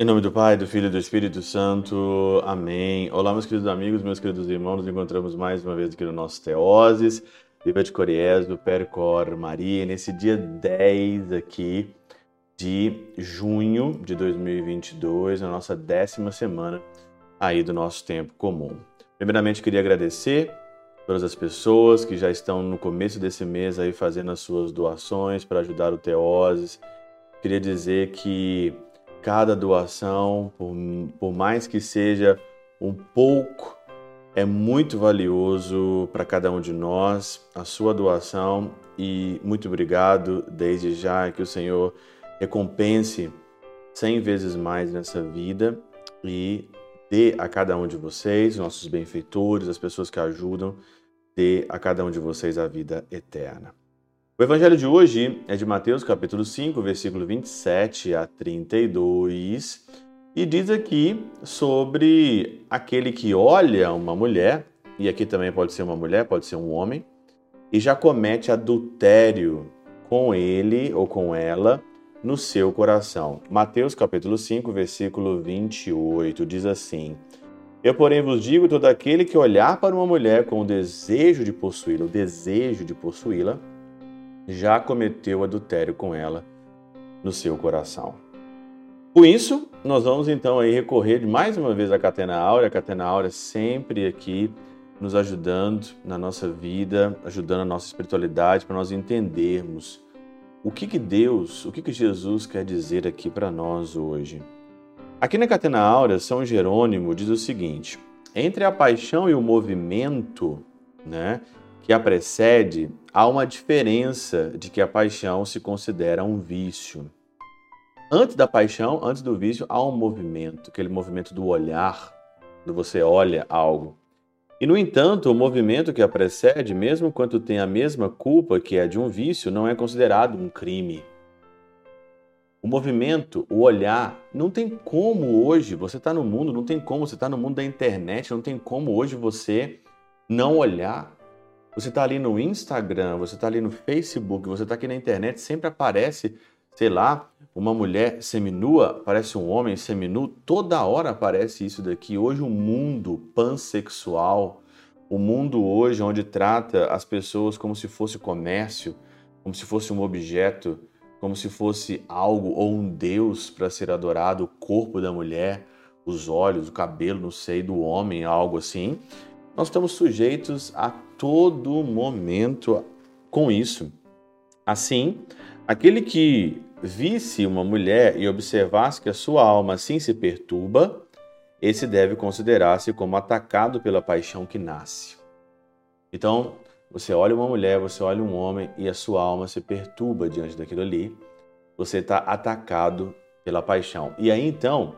Em nome do Pai, do Filho e do Espírito Santo. Amém. Olá, meus queridos amigos, meus queridos irmãos. Nos encontramos mais uma vez aqui no nosso Teoses, Viva de Coriés, do Percor Maria, nesse dia 10 aqui de junho de 2022, na nossa décima semana aí do nosso tempo comum. Primeiramente, queria agradecer todas as pessoas que já estão no começo desse mês aí fazendo as suas doações para ajudar o Teoses. Queria dizer que cada doação, por, por mais que seja um pouco, é muito valioso para cada um de nós, a sua doação e muito obrigado desde já que o Senhor recompense cem vezes mais nessa vida e dê a cada um de vocês, nossos benfeitores, as pessoas que ajudam, dê a cada um de vocês a vida eterna. O evangelho de hoje é de Mateus capítulo 5, versículo 27 a 32, e diz aqui sobre aquele que olha uma mulher, e aqui também pode ser uma mulher, pode ser um homem, e já comete adultério com ele ou com ela no seu coração. Mateus capítulo 5, versículo 28 diz assim: Eu, porém, vos digo: todo aquele que olhar para uma mulher com o desejo de possuí-la, o desejo de possuí-la, já cometeu adultério com ela no seu coração. Com isso, nós vamos então aí recorrer mais uma vez à Catena Áurea, a Catena Áurea sempre aqui nos ajudando na nossa vida, ajudando a nossa espiritualidade para nós entendermos o que, que Deus, o que, que Jesus quer dizer aqui para nós hoje. Aqui na Catena Áurea, São Jerônimo diz o seguinte: entre a paixão e o movimento, né, que a precede, há uma diferença de que a paixão se considera um vício. Antes da paixão, antes do vício, há um movimento, aquele movimento do olhar, quando você olha algo. E, no entanto, o movimento que a precede, mesmo quando tem a mesma culpa que é de um vício, não é considerado um crime. O movimento, o olhar, não tem como hoje, você está no mundo, não tem como, você está no mundo da internet, não tem como hoje você não olhar você está ali no Instagram, você está ali no Facebook, você está aqui na internet, sempre aparece, sei lá, uma mulher seminua, aparece um homem seminu, toda hora aparece isso daqui. Hoje o mundo pansexual, o mundo hoje onde trata as pessoas como se fosse comércio, como se fosse um objeto, como se fosse algo ou um deus para ser adorado, o corpo da mulher, os olhos, o cabelo, não sei, do homem, algo assim. Nós estamos sujeitos a todo momento com isso. Assim, aquele que visse uma mulher e observasse que a sua alma assim se perturba, esse deve considerar-se como atacado pela paixão que nasce. Então, você olha uma mulher, você olha um homem e a sua alma se perturba diante daquilo ali, você está atacado pela paixão. E aí então,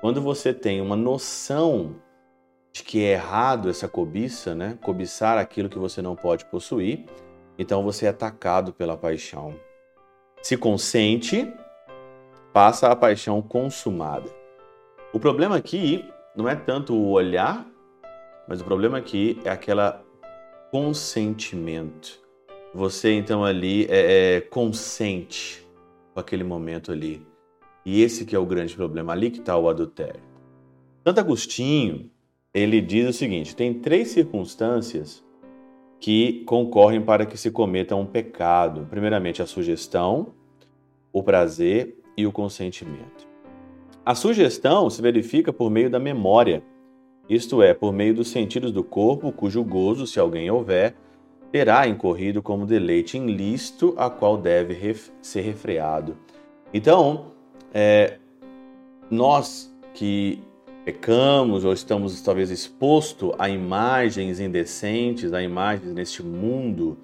quando você tem uma noção de que é errado essa cobiça, né? Cobiçar aquilo que você não pode possuir. Então você é atacado pela paixão. Se consente, passa a paixão consumada. O problema aqui não é tanto o olhar, mas o problema aqui é aquela consentimento. Você então ali é, é consente com aquele momento ali. E esse que é o grande problema, ali que está o adultério. Santo Agostinho, ele diz o seguinte: tem três circunstâncias que concorrem para que se cometa um pecado. Primeiramente, a sugestão, o prazer e o consentimento. A sugestão se verifica por meio da memória, isto é, por meio dos sentidos do corpo, cujo gozo, se alguém houver, terá incorrido como deleite ilícito, a qual deve ref ser refreado. Então, é, nós que pecamos ou estamos talvez exposto a imagens indecentes, a imagens neste mundo,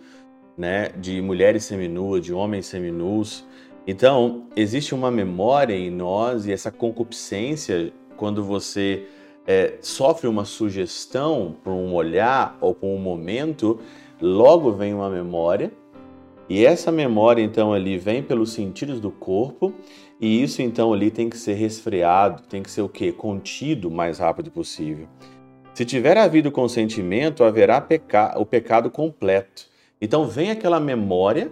né, de mulheres seminuas, de homens seminus. Então, existe uma memória em nós e essa concupiscência quando você é, sofre uma sugestão por um olhar ou por um momento, logo vem uma memória e essa memória então ali vem pelos sentidos do corpo e isso então ali tem que ser resfriado, tem que ser o quê? Contido o mais rápido possível. Se tiver havido consentimento, haverá peca o pecado completo. Então vem aquela memória,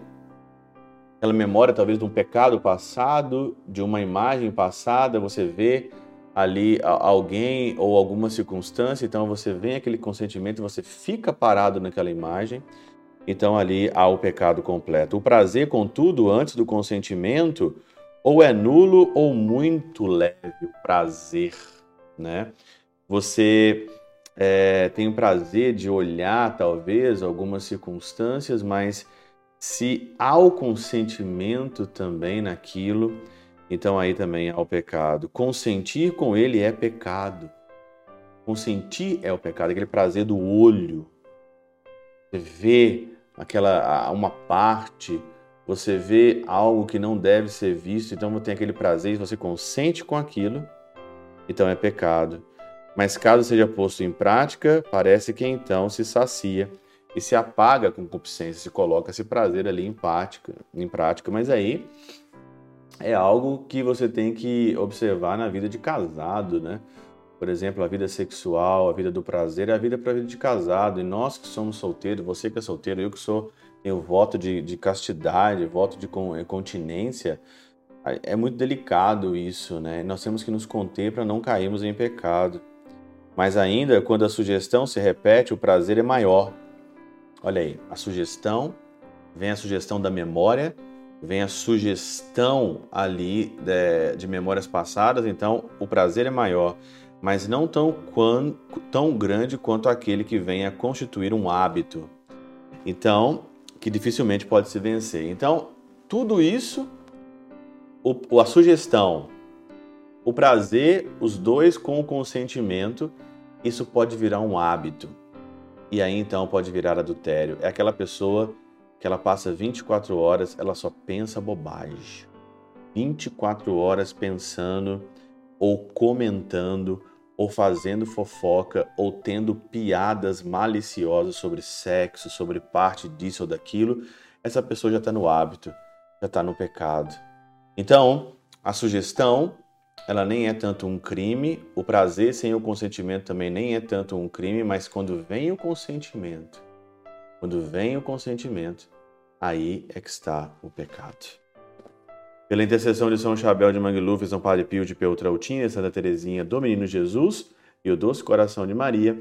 aquela memória talvez de um pecado passado, de uma imagem passada, você vê ali alguém ou alguma circunstância, então você vem aquele consentimento, você fica parado naquela imagem, então ali há o pecado completo. O prazer, contudo, antes do consentimento, ou é nulo ou muito leve o prazer, né? Você é, tem o prazer de olhar, talvez, algumas circunstâncias, mas se há o consentimento também naquilo, então aí também há o pecado. Consentir com ele é pecado. Consentir é o pecado, aquele prazer do olho. Você vê aquela uma parte, você vê algo que não deve ser visto, então tem aquele prazer e você consente com aquilo, então é pecado. Mas caso seja posto em prática, parece que então se sacia e se apaga a concupiscência, se coloca esse prazer ali em prática, em prática. Mas aí é algo que você tem que observar na vida de casado, né? Por exemplo, a vida sexual, a vida do prazer, a vida para a vida de casado. E nós que somos solteiros, você que é solteiro, eu que sou, tenho voto de, de castidade, voto de continência, é muito delicado isso, né? Nós temos que nos conter para não cairmos em pecado. Mas ainda, quando a sugestão se repete, o prazer é maior. Olha aí, a sugestão, vem a sugestão da memória, vem a sugestão ali de, de memórias passadas, então o prazer é maior, mas não tão, tão grande quanto aquele que vem a constituir um hábito. Então, que dificilmente pode se vencer. Então, tudo isso, o, a sugestão, o prazer, os dois com o consentimento, isso pode virar um hábito. E aí então pode virar adultério. É aquela pessoa que ela passa 24 horas, ela só pensa bobagem. 24 horas pensando ou comentando ou fazendo fofoca ou tendo piadas maliciosas sobre sexo, sobre parte disso ou daquilo, essa pessoa já está no hábito, já está no pecado. Então, a sugestão, ela nem é tanto um crime, o prazer sem o consentimento também nem é tanto um crime, mas quando vem o consentimento, quando vem o consentimento, aí é que está o pecado. Pela intercessão de São Chabel de Mangluf, São Padre Pio de Peltrautina, Santa Teresinha do Menino Jesus e o doce coração de Maria,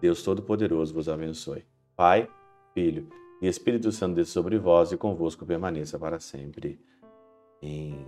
Deus Todo-Poderoso vos abençoe. Pai, Filho e Espírito Santo desça sobre vós e convosco permaneça para sempre. Amém.